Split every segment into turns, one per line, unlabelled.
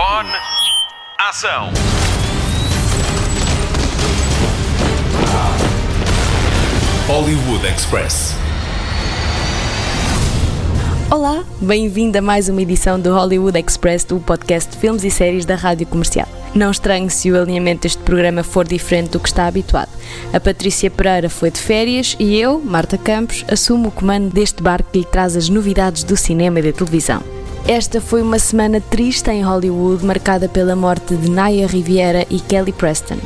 Microfone. Ação.
Hollywood Express.
Olá, bem-vindo a mais uma edição do Hollywood Express, do podcast de filmes e séries da Rádio Comercial. Não estranhe se o alinhamento deste programa for diferente do que está habituado. A Patrícia Pereira foi de férias e eu, Marta Campos, assumo o comando deste barco que lhe traz as novidades do cinema e da televisão. Esta foi uma semana triste em Hollywood, marcada pela morte de Naya Riviera e Kelly Preston.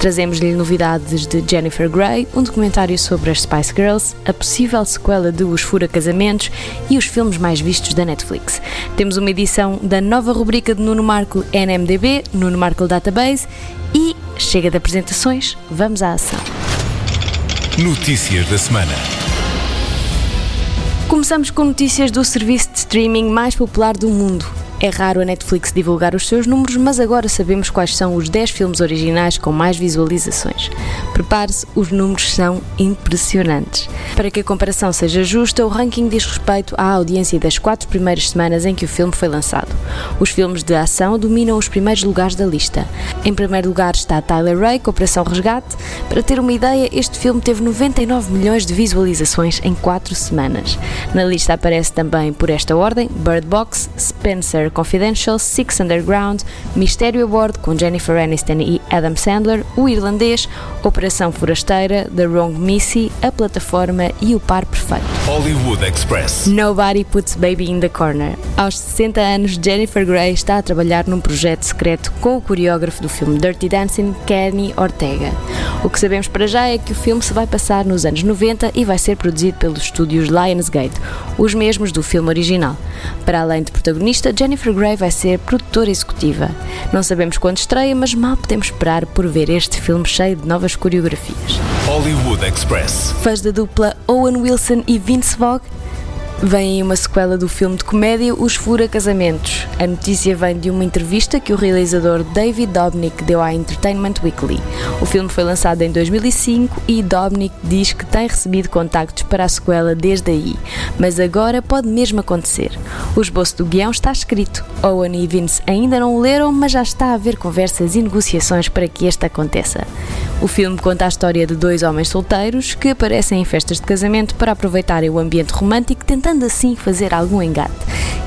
Trazemos-lhe novidades de Jennifer Grey, um documentário sobre as Spice Girls, a possível sequela de Os Fura Casamentos e os filmes mais vistos da Netflix. Temos uma edição da nova rubrica de Nuno Marco NMDB, Nuno Marco Database e chega de apresentações, vamos à ação.
Notícias da semana.
Começamos com notícias do serviço de streaming mais popular do mundo. É raro a Netflix divulgar os seus números, mas agora sabemos quais são os 10 filmes originais com mais visualizações. Prepare-se, os números são impressionantes. Para que a comparação seja justa, o ranking diz respeito à audiência das quatro primeiras semanas em que o filme foi lançado. Os filmes de ação dominam os primeiros lugares da lista. Em primeiro lugar está Tyler Rake, Operação Resgate. Para ter uma ideia, este filme teve 99 milhões de visualizações em 4 semanas. Na lista aparece também, por esta ordem, Bird Box, Spencer Confidential, Six Underground, Mistério a Bordo com Jennifer Aniston e Adam Sandler, O Irlandês, Operação Forasteira, The Wrong Missy, A Plataforma e O Par Perfeito.
Hollywood Express.
Nobody Puts Baby in the Corner. Aos 60 anos, Jennifer Grey está a trabalhar num projeto secreto com o coreógrafo do filme Dirty Dancing, Kenny Ortega. O que sabemos para já é que o filme se vai passar nos anos 90 e vai ser produzido pelos estúdios Lionsgate, os mesmos do filme original. Para além de protagonista, Jennifer Grey vai ser produtora executiva. Não sabemos quando estreia, mas mal podemos esperar por ver este filme cheio de novas coreografias.
Hollywood Express.
Fãs da dupla Owen Wilson e Vince Vaughn Vem aí uma sequela do filme de comédia Os Fura Casamentos. A notícia vem de uma entrevista que o realizador David Dobnik deu à Entertainment Weekly. O filme foi lançado em 2005 e Dobnik diz que tem recebido contactos para a sequela desde aí, mas agora pode mesmo acontecer. O esboço do guião está escrito. Owen e Vince ainda não o leram, mas já está a haver conversas e negociações para que este aconteça. O filme conta a história de dois homens solteiros que aparecem em festas de casamento para aproveitarem o ambiente romântico, tentando assim fazer algum engate.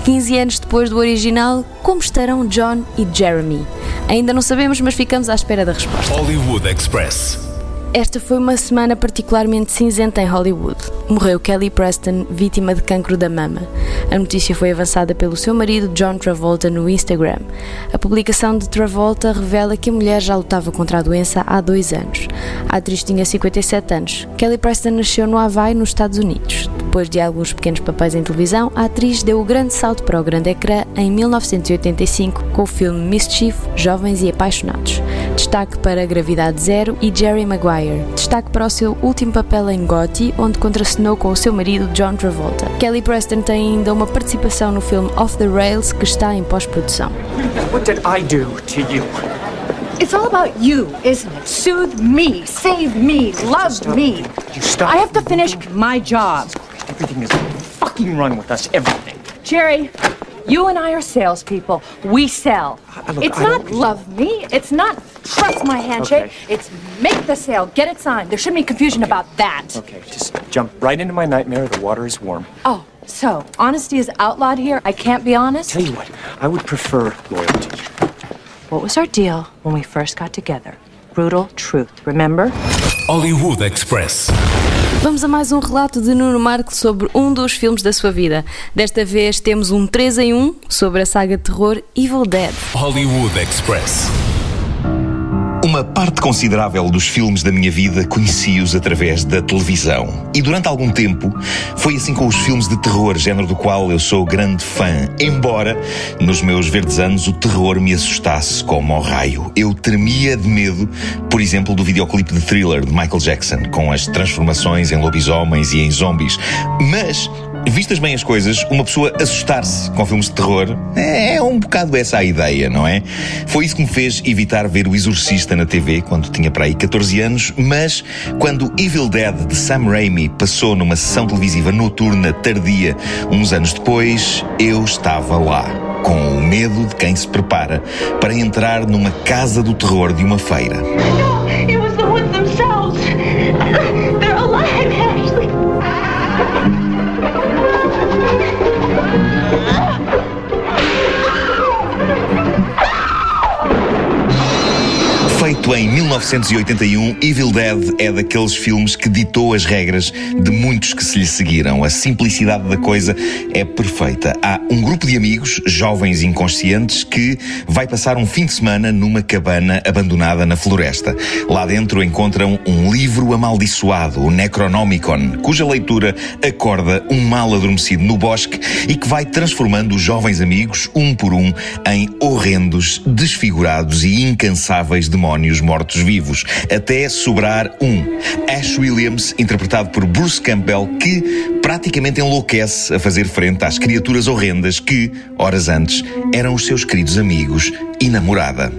15 anos depois do original, como estarão John e Jeremy? Ainda não sabemos, mas ficamos à espera da resposta.
Hollywood Express.
Esta foi uma semana particularmente cinzenta em Hollywood. Morreu Kelly Preston, vítima de cancro da mama. A notícia foi avançada pelo seu marido John Travolta no Instagram. A publicação de Travolta revela que a mulher já lutava contra a doença há dois anos. A atriz tinha 57 anos. Kelly Preston nasceu no Havaí, nos Estados Unidos. Depois de alguns pequenos papéis em televisão, a atriz deu o grande salto para o grande ecrã em 1985 com o filme Mischief, Jovens e Apaixonados. Destaque para Gravidade Zero e Jerry Maguire. Destaque para o seu último papel em Gotti, onde contracenou com o seu marido John Travolta. Kelly Preston tem ainda uma participação no filme Off the Rails, que está em pós-produção.
What did I do to you?
It's all about you, isn't it? Soothe me, save me, love me.
You stop.
I have to finish my job.
Everything is fucking wrong with us. Everything.
Jerry, you and I are salespeople. We sell.
I- look,
it's
I
not love me. It's not trust my handshake.
Okay.
It's make the sale, get it signed. There shouldn't be confusion about that.
Okay, just jump right into my nightmare. The water is warm.
Oh, so honesty is outlawed here. I can't be honest.
Tell you what, I would prefer loyalty.
What was our deal when we first got together? Brutal truth, remember?
Hollywood Express.
Vamos a mais um relato de Nuno Marco sobre um dos filmes da sua vida. Desta vez temos um 3 em 1 sobre a saga de terror Evil Dead.
Hollywood Express.
Uma parte considerável dos filmes da minha vida conheci-os através da televisão. E durante algum tempo foi assim com os filmes de terror, género do qual eu sou grande fã. Embora, nos meus verdes anos, o terror me assustasse como ao raio. Eu tremia de medo, por exemplo, do videoclipe de Thriller de Michael Jackson, com as transformações em lobisomens e em zombies. Mas Vistas bem as coisas, uma pessoa assustar-se com filmes de terror é um bocado essa a ideia, não é? Foi isso que me fez evitar ver O Exorcista na TV quando tinha para aí 14 anos, mas quando Evil Dead de Sam Raimi passou numa sessão televisiva noturna tardia uns anos depois, eu estava lá com o medo de quem se prepara para entrar numa casa do terror de uma feira.
No, it
Feito em 1981, Evil Dead é daqueles filmes que ditou as regras de muitos que se lhe seguiram. A simplicidade da coisa é perfeita. Há um grupo de amigos, jovens inconscientes, que vai passar um fim de semana numa cabana abandonada na floresta. Lá dentro encontram um livro amaldiçoado, o Necronomicon, cuja leitura acorda um mal adormecido no bosque e que vai transformando os jovens amigos, um por um, em horrendos, desfigurados e incansáveis demónios mortos-vivos, até sobrar um. Ash Williams, interpretado por Bruce Campbell, que praticamente enlouquece a fazer frente às criaturas horrendas que, horas antes, eram os seus queridos amigos e namorada.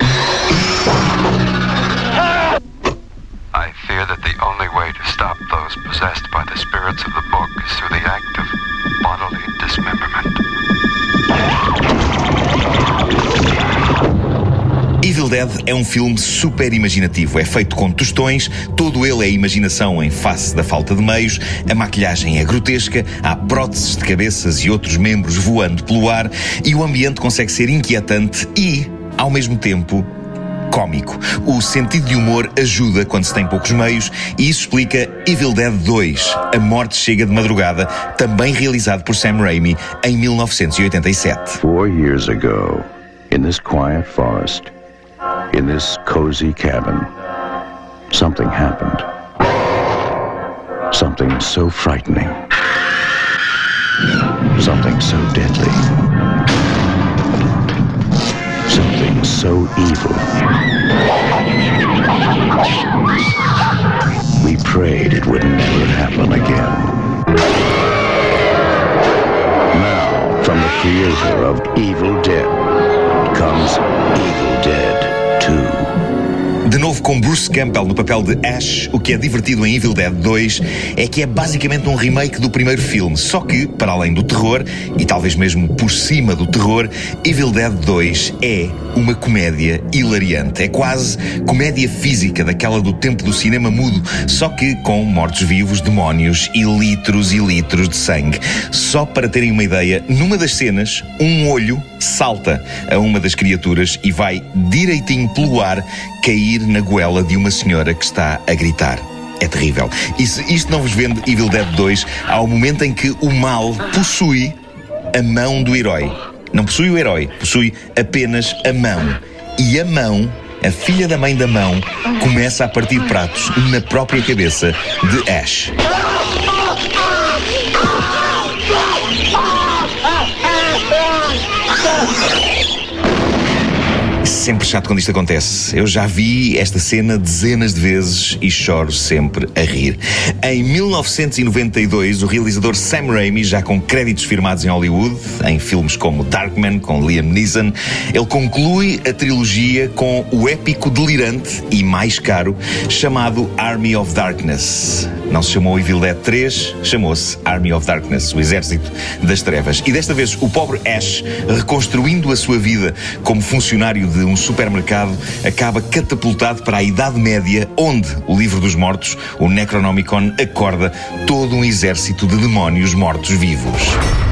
I fear that the only way to stop those possessed by the spirits of the book is through the act of bodily dismemberment.
Evil Dead é um filme super imaginativo. É feito com tostões, todo ele é imaginação em face da falta de meios, a maquilhagem é grotesca, há próteses de cabeças e outros membros voando pelo ar e o ambiente consegue ser inquietante e, ao mesmo tempo, cómico. O sentido de humor ajuda quando se tem poucos meios e isso explica Evil Dead 2, A Morte Chega de Madrugada, também realizado por Sam Raimi em 1987.
Four years ago, in this quiet forest, in this cozy cabin, something happened. Something so frightening. Something so deadly. Something so evil. We prayed it would never happen again. Now, from the creator of Evil Dead comes Evil Dead 2.
De novo com Bruce Campbell no papel de Ash, o que é divertido em Evil Dead 2 é que é basicamente um remake do primeiro filme, só que, para além do terror, e talvez mesmo por cima do terror, Evil Dead 2 é uma comédia hilariante. É quase comédia física daquela do tempo do cinema mudo, só que com mortos-vivos, demónios e litros e litros de sangue. Só para terem uma ideia, numa das cenas, um olho salta a uma das criaturas e vai direitinho pelo ar cair na goela de uma senhora que está a gritar. É terrível. E se isto não vos vende Evil Dead 2, há o momento em que o mal possui a mão do herói. Não possui o herói, possui apenas a mão. E a mão, a filha da mãe da mão, começa a partir pratos na própria cabeça de Ash. Sempre chato quando isto acontece. Eu já vi esta cena dezenas de vezes e choro sempre a rir. Em 1992, o realizador Sam Raimi, já com créditos firmados em Hollywood, em filmes como Darkman, com Liam Neeson, ele conclui a trilogia com o épico delirante e mais caro chamado Army of Darkness. Não se chamou Evil Dead 3, chamou-se Army of Darkness, o Exército das Trevas. E desta vez, o pobre Ash, reconstruindo a sua vida como funcionário de um supermercado, acaba catapultado para a Idade Média, onde o Livro dos Mortos, o Necronomicon, acorda todo um exército de demónios mortos-vivos.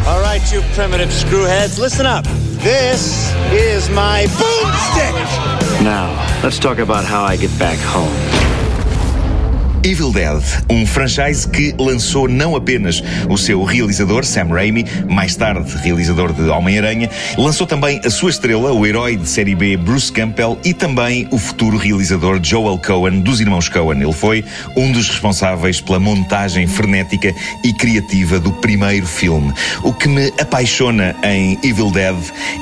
All right, you primitive screwheads, listen up. This is my boomstick.
Now, let's talk about how I get back home.
Evil Dead, um franchise que lançou não apenas o seu realizador, Sam Raimi, mais tarde realizador de Homem-Aranha, lançou também a sua estrela, o herói de série B Bruce Campbell, e também o futuro realizador Joel Cohen, dos irmãos Cohen. Ele foi um dos responsáveis pela montagem frenética e criativa do primeiro filme. O que me apaixona em Evil Dead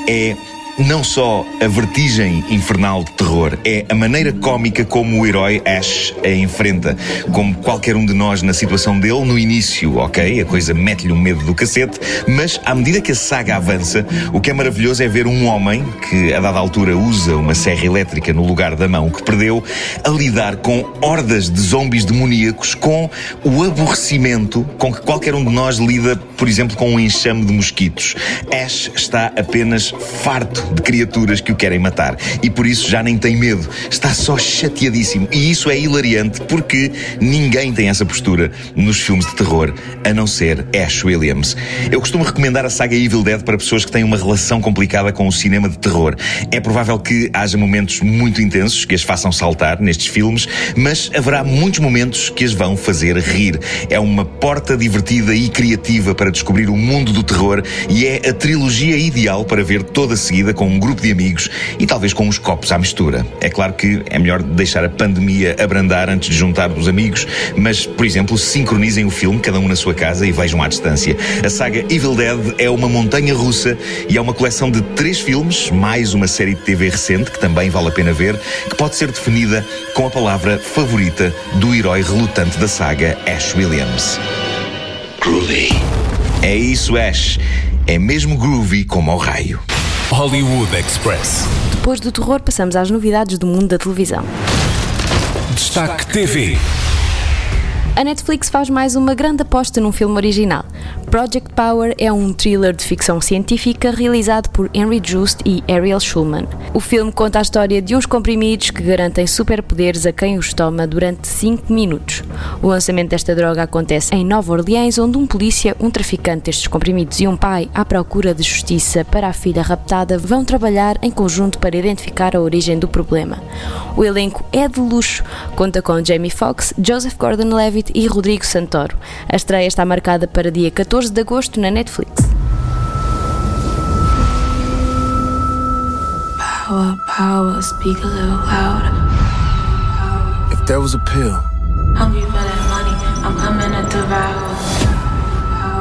é não só a vertigem infernal de terror, é a maneira cómica como o herói Ash a enfrenta. Como qualquer um de nós na situação dele, no início, ok, a coisa mete-lhe um medo do cacete, mas à medida que a saga avança, o que é maravilhoso é ver um homem que, a dada altura, usa uma serra elétrica no lugar da mão que perdeu, a lidar com hordas de zombies demoníacos com o aborrecimento com que qualquer um de nós lida, por exemplo, com um enxame de mosquitos. Ash está apenas farto de criaturas que o querem matar e por isso já nem tem medo. Está só chateadíssimo. E isso é hilariante porque ninguém tem essa postura nos filmes de terror, a não ser Ash Williams. Eu costumo recomendar a saga Evil Dead para pessoas que têm uma relação complicada com o cinema de terror. É provável que haja momentos muito intensos que as façam saltar nestes filmes, mas haverá muitos momentos que as vão fazer rir. É uma porta divertida e criativa para descobrir o mundo do terror e é a trilogia ideal para ver toda seguida com um grupo de amigos e talvez com uns copos à mistura. É claro que é melhor deixar a pandemia abrandar antes de juntar os amigos, mas, por exemplo, sincronizem o filme, cada um na sua casa, e vejam à distância. A saga Evil Dead é uma montanha russa e é uma coleção de três filmes, mais uma série de TV recente, que também vale a pena ver, que pode ser definida com a palavra favorita do herói relutante da saga, Ash Williams. Groovy. É isso, Ash. É mesmo groovy como ao raio.
Hollywood Express.
Depois do terror, passamos às novidades do mundo da televisão.
Destaque TV.
A Netflix faz mais uma grande aposta num filme original. Project Power é um thriller de ficção científica realizado por Henry Just e Ariel Schulman. O filme conta a história de uns comprimidos que garantem superpoderes a quem os toma durante 5 minutos. O lançamento desta droga acontece em Nova Orleans, onde um polícia, um traficante destes comprimidos e um pai, à procura de justiça para a filha raptada, vão trabalhar em conjunto para identificar a origem do problema. O elenco é de luxo, conta com Jamie Foxx, Joseph Gordon-Levitt e Rodrigo Santoro. A estreia está marcada para dia 14 de agosto na Netflix.
Power, power, speak a little louder.
If there was a pill
Hungry for that money, I'm coming to devour.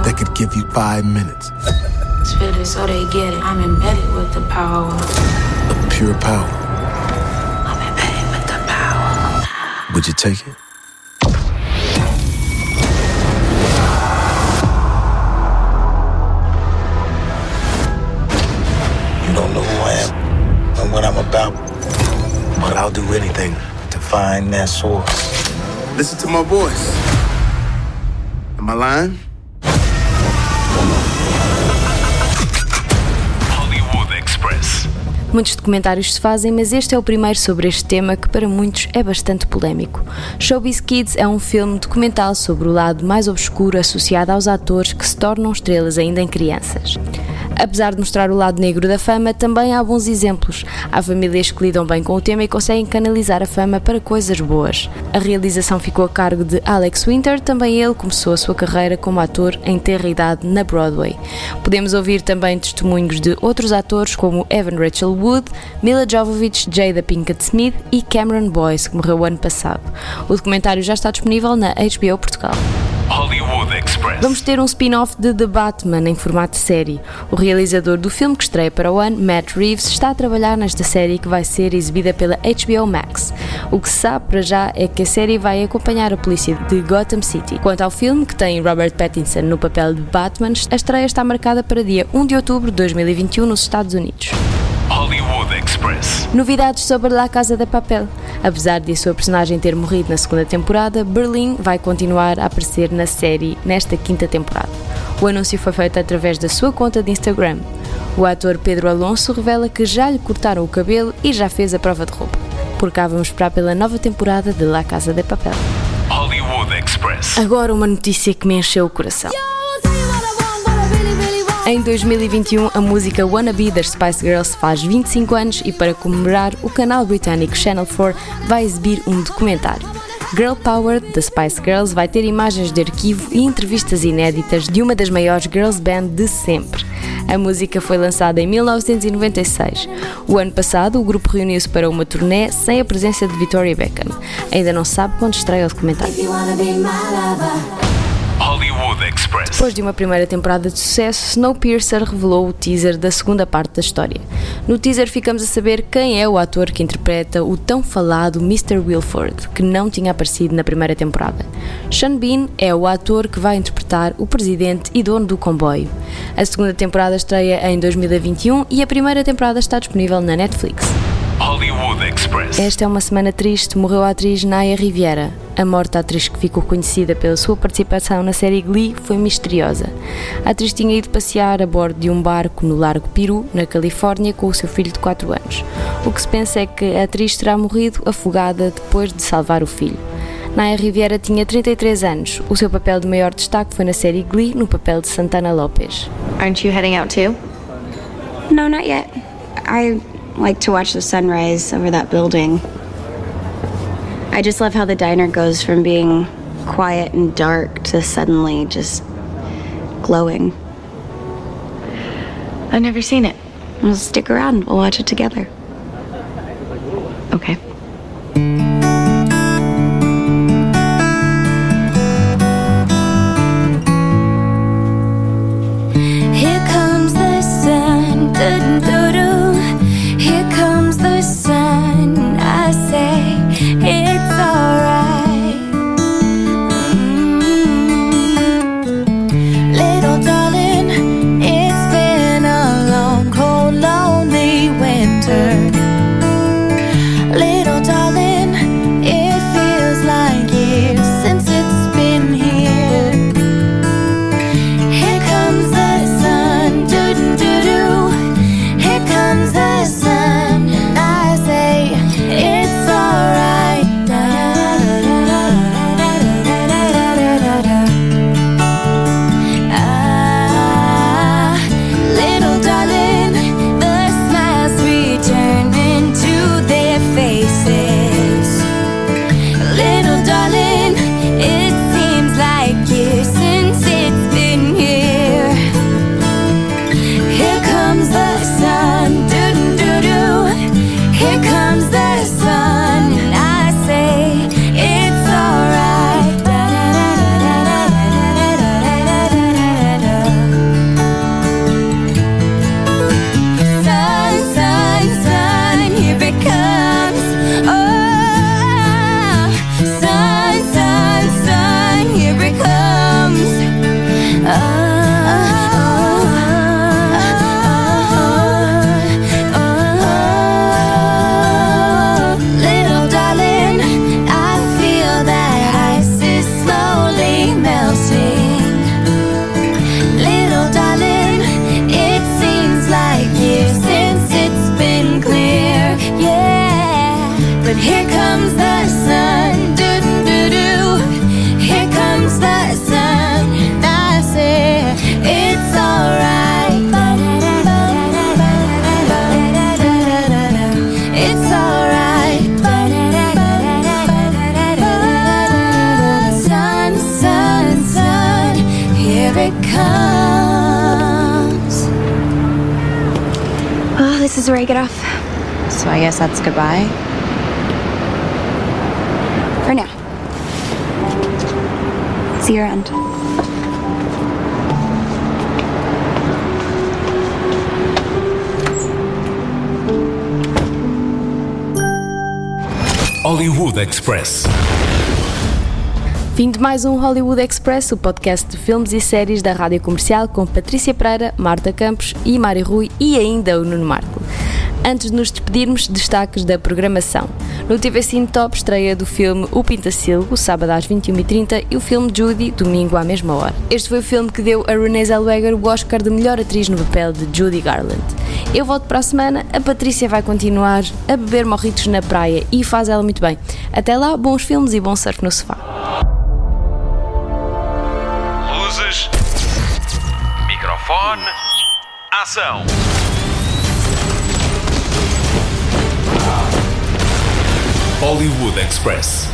that could give you five minutes
Spit it so they get it. I'm embedded with the power.
of pure power,
I'm embedded with the power.
would you take it?
I'll do anything to find that source.
Listen to my voice. Am I lying?
Hollywood Express.
Muitos documentários se fazem, mas este é o primeiro sobre este tema que para muitos é bastante polémico. Showbiz Kids é um filme documental sobre o lado mais obscuro associado aos atores que se tornam estrelas ainda em crianças. Apesar de mostrar o lado negro da fama, também há bons exemplos. Há famílias que lidam bem com o tema e conseguem canalizar a fama para coisas boas. A realização ficou a cargo de Alex Winter, também ele começou a sua carreira como ator em terra idade na Broadway. Podemos ouvir também testemunhos de outros atores como Evan Rachel Wood, Mila Jovovich, Jada Pinkett Smith e Cameron Boyce, que morreu ano passado. O documentário já está disponível na HBO Portugal.
Hollywood Express.
Vamos ter um spin-off de The Batman em formato série. O realizador do filme que estreia para o ano, Matt Reeves, está a trabalhar nesta série que vai ser exibida pela HBO Max. O que se sabe para já é que a série vai acompanhar a polícia de Gotham City. Quanto ao filme, que tem Robert Pattinson no papel de Batman, a estreia está marcada para dia 1 de outubro de 2021 nos Estados Unidos.
Hollywood Express.
Novidades sobre La Casa de Papel. Apesar de a sua personagem ter morrido na segunda temporada, Berlim vai continuar a aparecer na série nesta quinta temporada. O anúncio foi feito através da sua conta de Instagram. O ator Pedro Alonso revela que já lhe cortaram o cabelo e já fez a prova de roupa. Por cá vamos esperar pela nova temporada de La Casa de Papel.
Hollywood Express.
Agora uma notícia que me encheu o coração. Em 2021, a música Wannabe das Spice Girls faz 25 anos e para comemorar, o canal britânico Channel 4 vai exibir um documentário. Girl Power da Spice Girls vai ter imagens de arquivo e entrevistas inéditas de uma das maiores girls band de sempre. A música foi lançada em 1996. O ano passado, o grupo reuniu-se para uma turnê sem a presença de Victoria Beckham. Ainda não sabe quando estreia o documentário.
Hollywood Express.
Depois de uma primeira temporada de sucesso, Snowpiercer revelou o teaser da segunda parte da história. No teaser ficamos a saber quem é o ator que interpreta o tão falado Mr. Wilford, que não tinha aparecido na primeira temporada. Sean Bean é o ator que vai interpretar o presidente e dono do comboio. A segunda temporada estreia em 2021 e a primeira temporada está disponível na Netflix.
Hollywood Express.
Esta é uma semana triste. Morreu a atriz Naya Riviera. A morte da atriz que ficou conhecida pela sua participação na série Glee foi misteriosa. A atriz tinha ido passear a bordo de um barco no Largo Peru, na Califórnia, com o seu filho de 4 anos. O que se pensa é que a atriz terá morrido afogada depois de salvar o filho. Naya Riviera tinha 33 anos. O seu papel de maior destaque foi na série Glee, no papel de Santana Lopes.
Aren't you heading out too?
No, not yet. I like to watch the sunrise over that building. I just love how the diner goes from being quiet and dark to suddenly just glowing.
I've never seen it.
We'll stick around, we'll watch it together.
Okay.
This is where I get off.
So I guess that's goodbye.
For now. See you around.
Hollywood Express.
Fim de mais um Hollywood Express, o podcast de filmes e séries da Rádio Comercial com Patrícia Pereira, Marta Campos e Mari Rui e ainda o Nuno Marco. Antes de nos despedirmos, destaques da programação. No TV Cine Top, estreia do filme O Pintacilgo, sábado às 21h30, e o filme Judy, domingo à mesma hora. Este foi o filme que deu a Renée Zellweger o Oscar de melhor atriz no papel de Judy Garland. Eu volto para a semana, a Patrícia vai continuar a beber morritos na praia e faz ela muito bem. Até lá, bons filmes e bom surf no sofá.
Luzes. Microfone. Ação.
Hollywood Express.